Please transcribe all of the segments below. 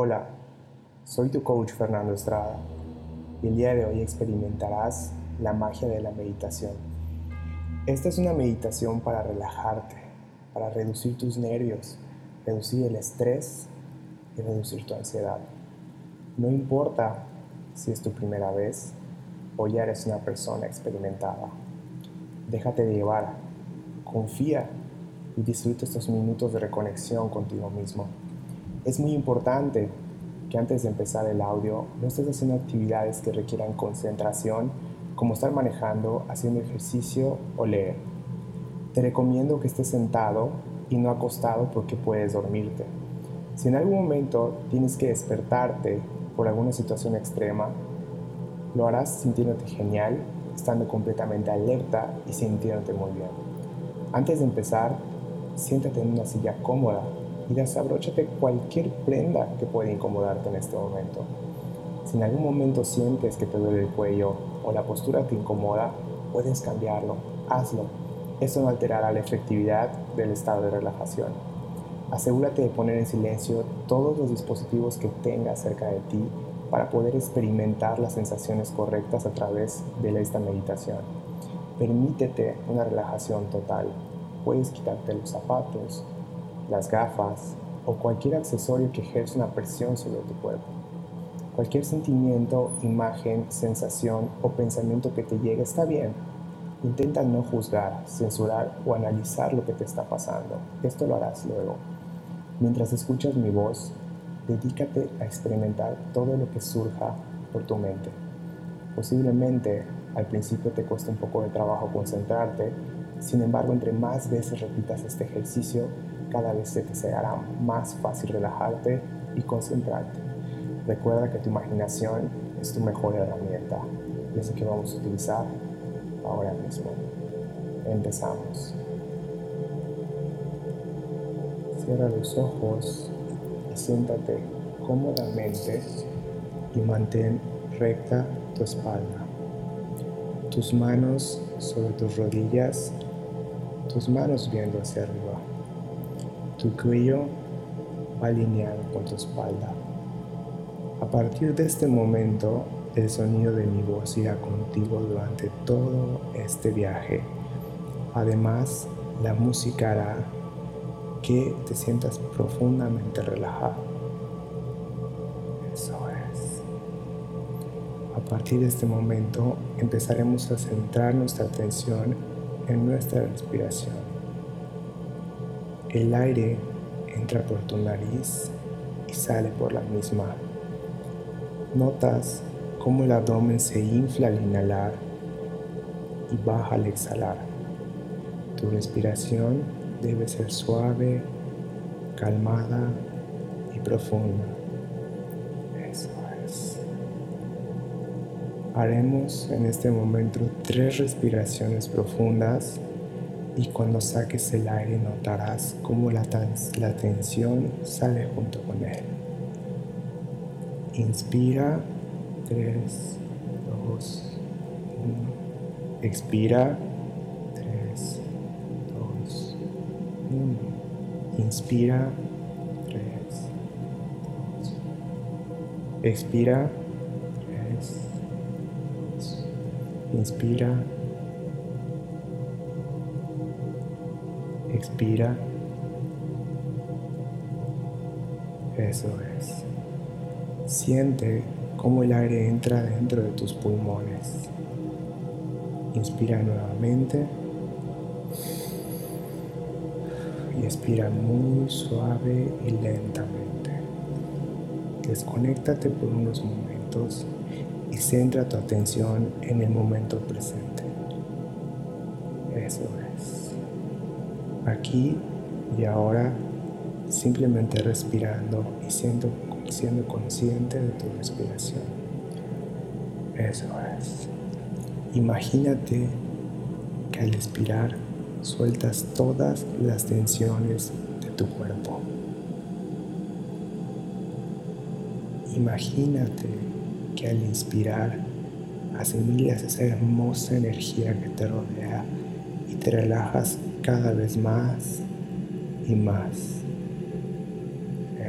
Hola, soy tu coach Fernando Estrada y el día de hoy experimentarás la magia de la meditación. Esta es una meditación para relajarte, para reducir tus nervios, reducir el estrés y reducir tu ansiedad. No importa si es tu primera vez o ya eres una persona experimentada. Déjate llevar, confía y disfruta estos minutos de reconexión contigo mismo. Es muy importante que antes de empezar el audio no estés haciendo actividades que requieran concentración como estar manejando, haciendo ejercicio o leer. Te recomiendo que estés sentado y no acostado porque puedes dormirte. Si en algún momento tienes que despertarte por alguna situación extrema, lo harás sintiéndote genial, estando completamente alerta y sintiéndote muy bien. Antes de empezar, siéntate en una silla cómoda y desabróchate cualquier prenda que pueda incomodarte en este momento. Si en algún momento sientes que te duele el cuello o la postura te incomoda, puedes cambiarlo, hazlo. Esto no alterará la efectividad del estado de relajación. Asegúrate de poner en silencio todos los dispositivos que tengas cerca de ti para poder experimentar las sensaciones correctas a través de esta meditación. Permítete una relajación total. Puedes quitarte los zapatos, las gafas o cualquier accesorio que ejerce una presión sobre tu cuerpo. Cualquier sentimiento, imagen, sensación o pensamiento que te llegue está bien. Intenta no juzgar, censurar o analizar lo que te está pasando. Esto lo harás luego. Mientras escuchas mi voz, dedícate a experimentar todo lo que surja por tu mente. Posiblemente al principio te cueste un poco de trabajo concentrarte, sin embargo entre más veces repitas este ejercicio, cada vez se te será más fácil relajarte y concentrarte. Recuerda que tu imaginación es tu mejor herramienta y es que vamos a utilizar ahora mismo. Empezamos. Cierra los ojos y siéntate cómodamente y mantén recta tu espalda. Tus manos sobre tus rodillas, tus manos viendo hacia arriba. Tu cuello alineado con tu espalda. A partir de este momento, el sonido de mi voz irá contigo durante todo este viaje. Además, la música hará que te sientas profundamente relajado. Eso es. A partir de este momento empezaremos a centrar nuestra atención en nuestra respiración. El aire entra por tu nariz y sale por la misma. Notas cómo el abdomen se infla al inhalar y baja al exhalar. Tu respiración debe ser suave, calmada y profunda. Eso es. Haremos en este momento tres respiraciones profundas y cuando saques el aire notarás cómo la, la tensión sale junto con él. Inspira, 3, 2, 1. Expira, 3, 2, 1. Inspira, 3, 2. Expira, 3, 2. Inspira, Expira. Eso es. Siente cómo el aire entra dentro de tus pulmones. Inspira nuevamente. Y expira muy suave y lentamente. Desconéctate por unos momentos y centra tu atención en el momento presente. Eso es aquí y ahora simplemente respirando y siendo, siendo consciente de tu respiración. Eso es. Imagínate que al expirar sueltas todas las tensiones de tu cuerpo. Imagínate que al inspirar asimilas esa hermosa energía que te rodea y te relajas cada vez más y más.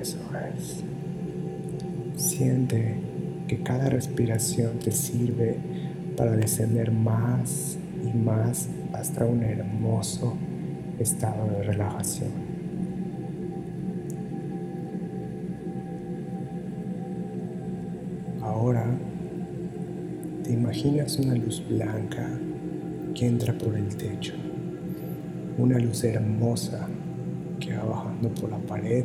Eso es. Siente que cada respiración te sirve para descender más y más hasta un hermoso estado de relajación. Ahora te imaginas una luz blanca que entra por el techo, una luz hermosa que va bajando por la pared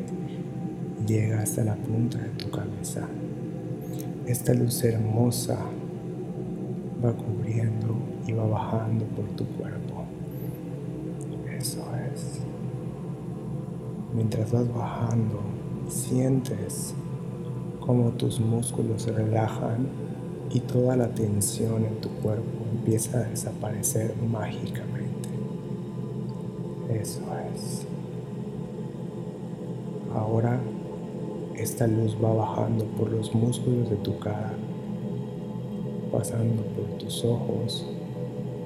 llega hasta la punta de tu cabeza. Esta luz hermosa va cubriendo y va bajando por tu cuerpo. Eso es. Mientras vas bajando, sientes cómo tus músculos se relajan y toda la tensión en tu cuerpo empieza a desaparecer mágicamente. Eso es. Ahora esta luz va bajando por los músculos de tu cara, pasando por tus ojos,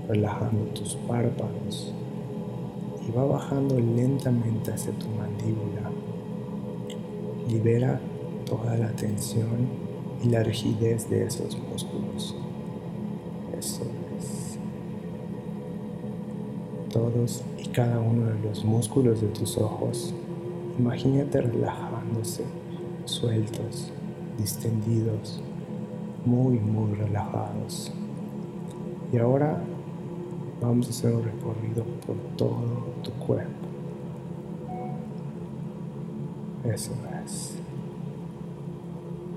relajando tus párpados y va bajando lentamente hacia tu mandíbula. Libera toda la tensión y la rigidez de esos músculos. Eso es. Todos y cada uno de los músculos de tus ojos, imagínate relajándose, sueltos, distendidos, muy, muy relajados. Y ahora vamos a hacer un recorrido por todo tu cuerpo. Eso es.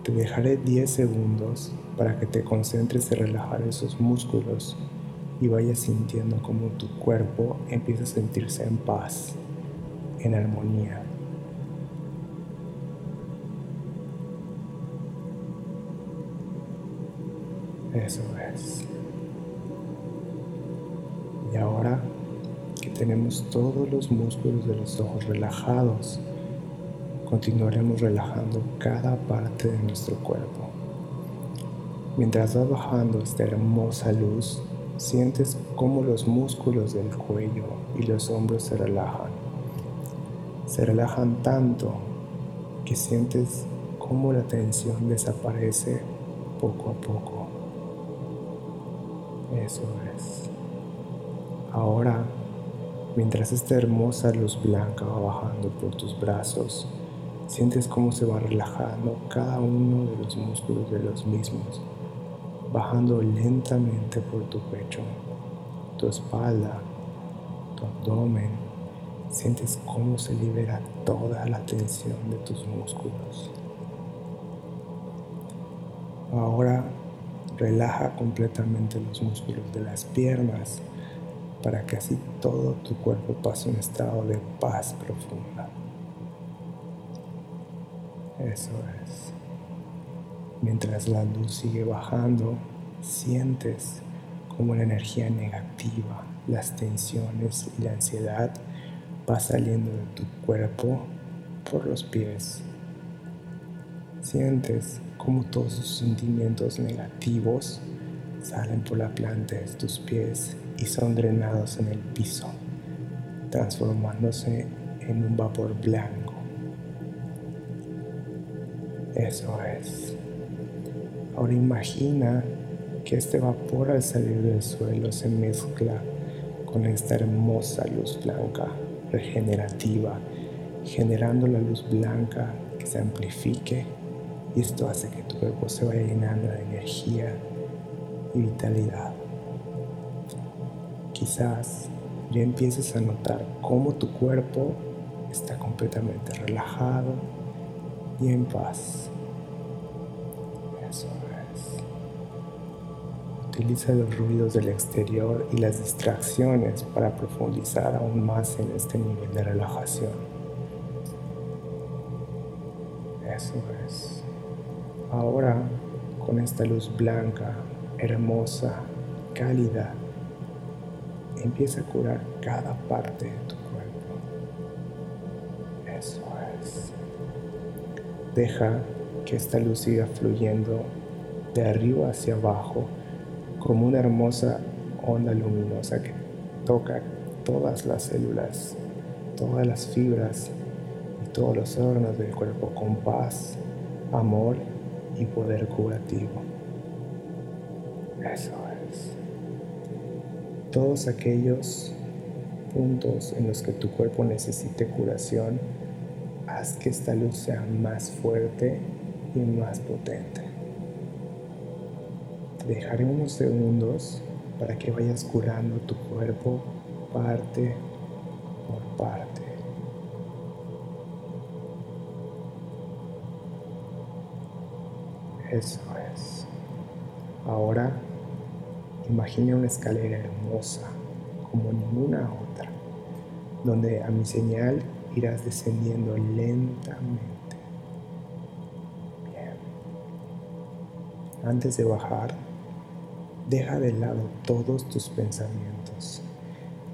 Te dejaré 10 segundos para que te concentres en relajar esos músculos y vayas sintiendo como tu cuerpo empieza a sentirse en paz, en armonía. Eso es. Y ahora que tenemos todos los músculos de los ojos relajados, continuaremos relajando cada parte de nuestro cuerpo. Mientras vas bajando esta hermosa luz, sientes cómo los músculos del cuello y los hombros se relajan. Se relajan tanto que sientes cómo la tensión desaparece poco a poco. Eso es. Ahora, mientras esta hermosa luz blanca va bajando por tus brazos, Sientes cómo se va relajando cada uno de los músculos de los mismos, bajando lentamente por tu pecho, tu espalda, tu abdomen. Sientes cómo se libera toda la tensión de tus músculos. Ahora relaja completamente los músculos de las piernas para que así todo tu cuerpo pase un estado de paz profunda. Eso es. Mientras la luz sigue bajando, sientes como la energía negativa, las tensiones y la ansiedad va saliendo de tu cuerpo por los pies. Sientes como todos sus sentimientos negativos salen por la planta de tus pies y son drenados en el piso, transformándose en un vapor blanco eso es. Ahora imagina que este vapor al salir del suelo se mezcla con esta hermosa luz blanca regenerativa, generando la luz blanca que se amplifique y esto hace que tu cuerpo se vaya llenando de energía y vitalidad. Quizás ya empieces a notar cómo tu cuerpo está completamente relajado y en paz. Utiliza los ruidos del exterior y las distracciones para profundizar aún más en este nivel de relajación. Eso es. Ahora, con esta luz blanca, hermosa, cálida, empieza a curar cada parte de tu cuerpo. Eso es. Deja que esta luz siga fluyendo de arriba hacia abajo como una hermosa onda luminosa que toca todas las células, todas las fibras y todos los órganos del cuerpo con paz, amor y poder curativo. Eso es. Todos aquellos puntos en los que tu cuerpo necesite curación, haz que esta luz sea más fuerte y más potente. Dejaré unos segundos para que vayas curando tu cuerpo parte por parte. Eso es. Ahora imagina una escalera hermosa como ninguna otra, donde a mi señal irás descendiendo lentamente. Bien. Antes de bajar, deja de lado todos tus pensamientos.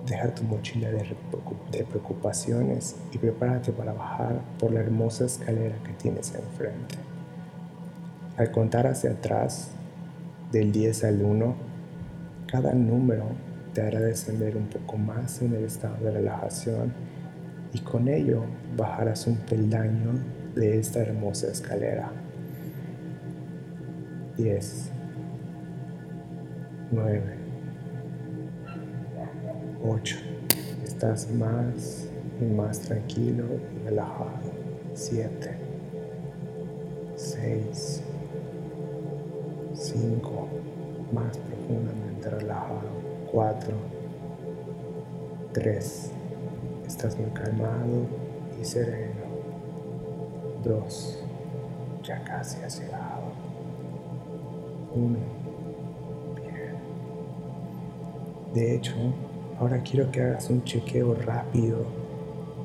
Deja tu mochila de, preocupaciones y prepárate para bajar por la hermosa escalera que tienes enfrente. Al contar hacia atrás, del 10 al 1, cada número te hará descender un poco más en el estado de relajación y con ello bajarás un peldaño de esta hermosa escalera. 10, 9, 8. Estás más y más tranquilo y relajado. 7, 6, 5. Más profundamente relajado. 4, 3. Estás muy calmado y sereno. 2. Ya casi has llegado. 1 De hecho, ahora quiero que hagas un chequeo rápido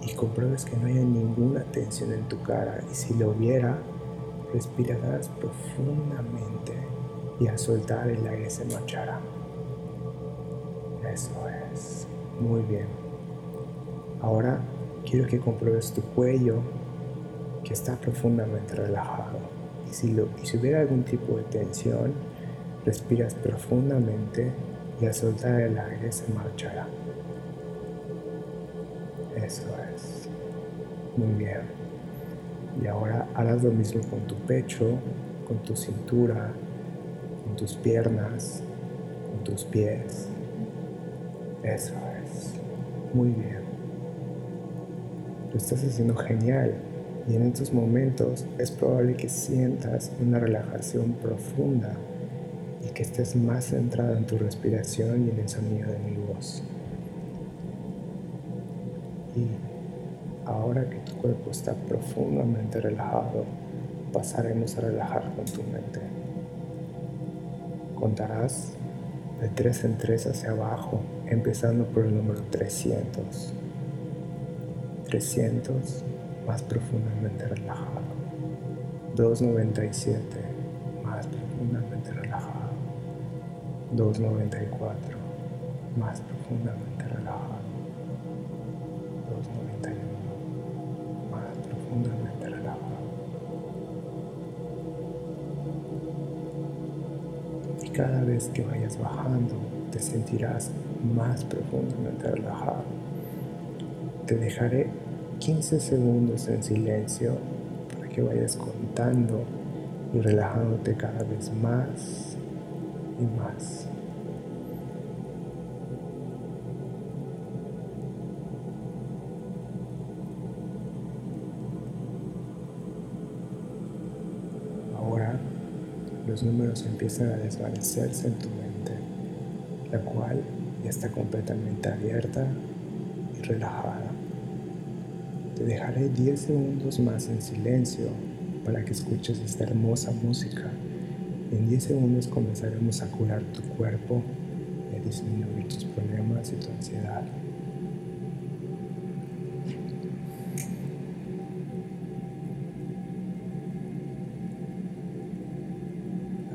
y compruebes que no haya ninguna tensión en tu cara y si lo hubiera, respirarás profundamente y al soltar el aire se marchará. Eso es. Muy bien. Ahora quiero que compruebes tu cuello que está profundamente relajado. Y si, lo, y si hubiera algún tipo de tensión, respiras profundamente y al soltar el aire se marchará. Eso es. Muy bien. Y ahora harás lo mismo con tu pecho, con tu cintura, con tus piernas, con tus pies. Eso es. Muy bien. Lo estás haciendo genial. Y en estos momentos es probable que sientas una relajación profunda estés más centrado en tu respiración y en el sonido de mi voz. Y ahora que tu cuerpo está profundamente relajado, pasaremos a relajar con tu mente. Contarás de 3 en 3 hacia abajo, empezando por el número 300. 300 más profundamente relajado. 297 294, más profundamente relajado. 291, más profundamente relajado. Y cada vez que vayas bajando, te sentirás más profundamente relajado. Te dejaré 15 segundos en silencio para que vayas contando y relajándote cada vez más más. Ahora los números empiezan a desvanecerse en tu mente, la cual ya está completamente abierta y relajada. Te dejaré 10 segundos más en silencio para que escuches esta hermosa música en 10 segundos comenzaremos a curar tu cuerpo y a disminuir tus problemas y tu ansiedad.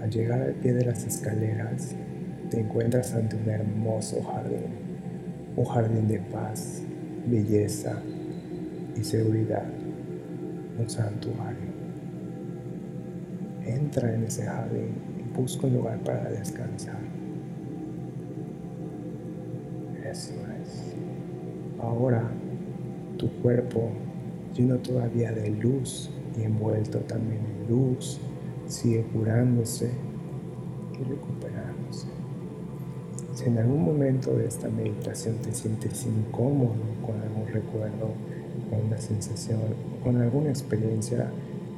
Al llegar al pie de las escaleras, te encuentras ante un hermoso jardín, un jardín de paz, belleza y seguridad, un santuario. Entra en ese jardín y busca un lugar para descansar. Eso es. Ahora tu cuerpo lleno todavía de luz y envuelto también en luz, sigue curándose y recuperándose. Si en algún momento de esta meditación te sientes incómodo con algún recuerdo, con una sensación, con alguna experiencia,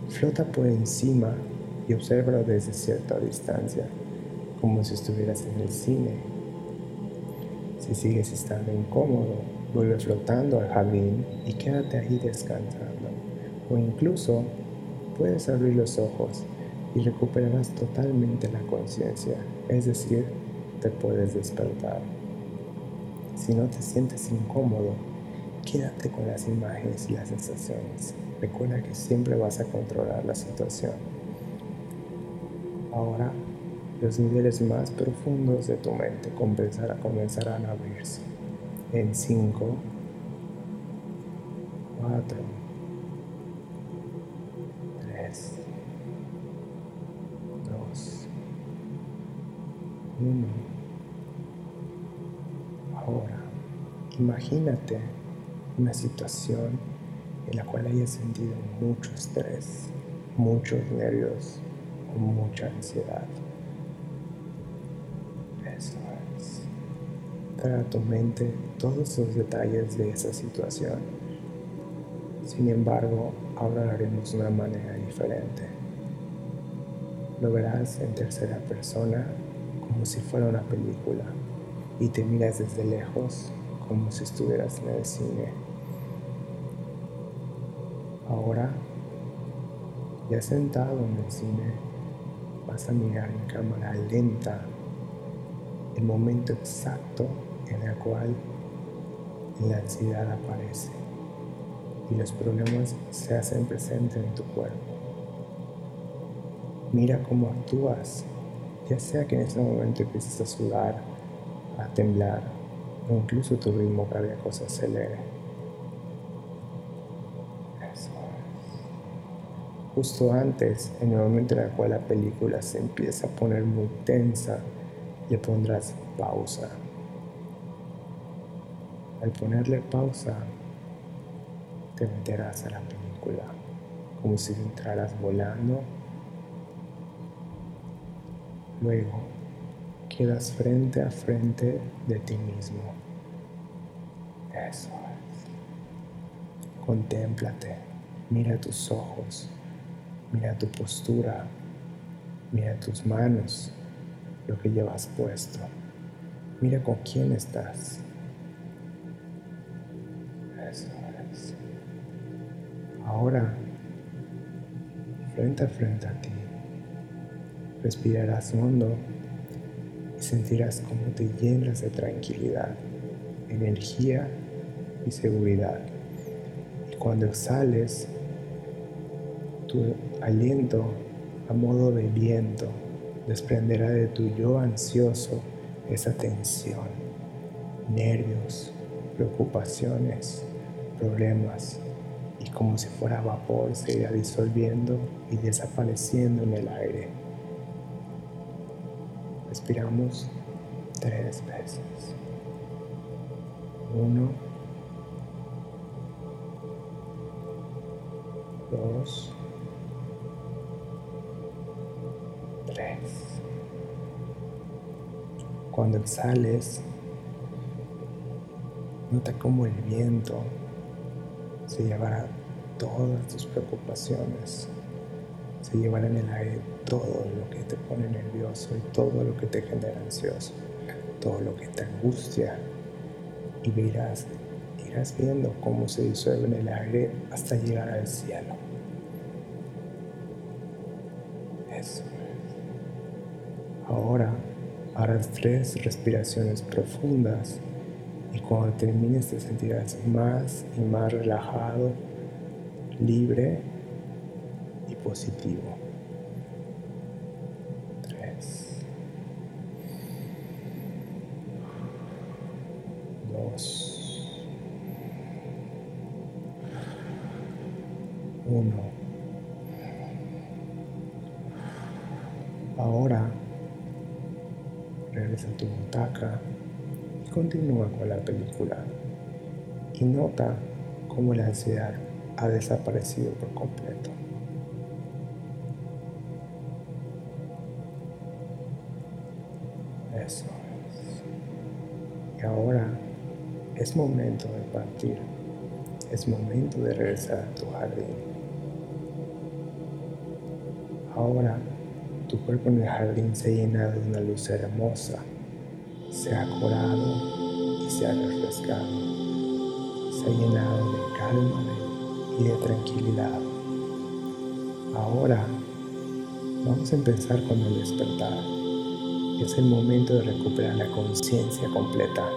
flota por encima y obsérvalo desde cierta distancia, como si estuvieras en el cine. Si sigues estando incómodo, vuelve flotando al jardín y quédate ahí descansando. O incluso puedes abrir los ojos y recuperarás totalmente la conciencia, es decir, te puedes despertar. Si no te sientes incómodo, quédate con las imágenes y las sensaciones. Recuerda que siempre vas a controlar la situación. Ahora, los niveles más profundos de tu mente comenzarán a abrirse. En 5, 4, 3, 2, 1. Ahora, imagínate una situación en la cual hayas sentido mucho estrés, muchos nervios o mucha ansiedad. Eso es. Trae a tu mente todos los detalles de esa situación. Sin embargo, ahora lo haremos de una manera diferente. Lo verás en tercera persona como si fuera una película y te miras desde lejos como si estuvieras en el cine Ahora, ya sentado en el cine, vas a mirar en cámara lenta el momento exacto en el cual la ansiedad aparece y los problemas se hacen presentes en tu cuerpo. Mira cómo actúas, ya sea que en ese momento empieces a sudar, a temblar o incluso tu ritmo cardíaco se acelere. Justo antes, en el momento en el cual la película se empieza a poner muy tensa, le pondrás pausa. Al ponerle pausa, te meterás a la película, como si entraras volando. Luego, quedas frente a frente de ti mismo. Eso es. Contémplate, mira tus ojos, Mira tu postura, mira tus manos, lo que llevas puesto. Mira con quién estás. Eso es. Ahora, frente a frente a ti, respirarás hondo y sentirás cómo te llenas de tranquilidad, energía y seguridad. Y cuando exhales, tu aliento a modo de viento desprenderá de tu yo ansioso esa tensión, nervios, preocupaciones, problemas y como si fuera vapor se irá disolviendo y desapareciendo en el aire. Respiramos tres veces. Uno, dos, Cuando exhales, nota cómo el viento se llevará todas tus preocupaciones, se llevará en el aire todo lo que te pone nervioso y todo lo que te genera ansioso, todo lo que te angustia y verás, irás viendo cómo se disuelve en el aire hasta llegar al cielo. Eso. Ahora harás tres respiraciones profundas y cuando termines te sentirás más y más relajado, libre y positivo. nota cómo la ansiedad ha desaparecido por completo. Eso es. Y ahora es momento de partir. Es momento de regresar a tu jardín. Ahora tu cuerpo en el jardín se ha llenado de una luz hermosa, se ha curado y se ha refrescado. Llenado de calma y de tranquilidad. Ahora vamos a empezar con el despertar. Es el momento de recuperar la conciencia completa.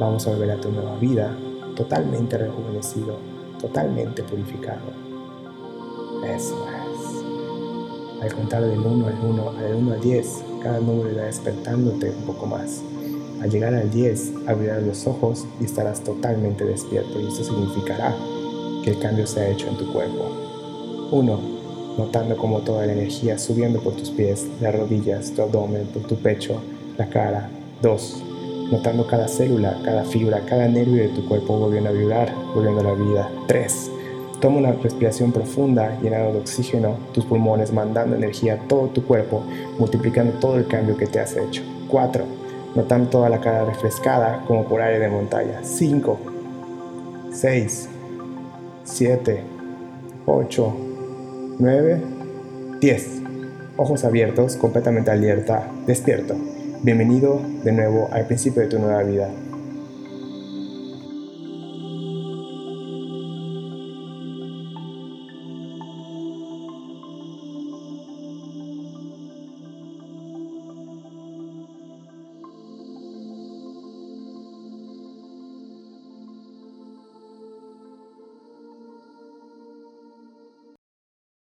Vamos a volver a tu nueva vida totalmente rejuvenecido, totalmente purificado. Eso es. Al contar del 1 al 1, al 1 al 10, cada número irá despertándote un poco más. Al llegar al 10, abrirás los ojos y estarás totalmente despierto y esto significará que el cambio se ha hecho en tu cuerpo. 1 notando como toda la energía subiendo por tus pies, las rodillas, tu abdomen, por tu pecho, la cara. 2. Notando cada célula, cada fibra, cada nervio de tu cuerpo volviendo a vibrar, volviendo a la vida. 3. Toma una respiración profunda, llenando de oxígeno tus pulmones, mandando energía a todo tu cuerpo, multiplicando todo el cambio que te has hecho. 4. Notando toda la cara refrescada como por aire de montaña. 5. 6. 7. 8. 9, 10. Ojos abiertos, completamente alerta, despierto. Bienvenido de nuevo al principio de tu nueva vida.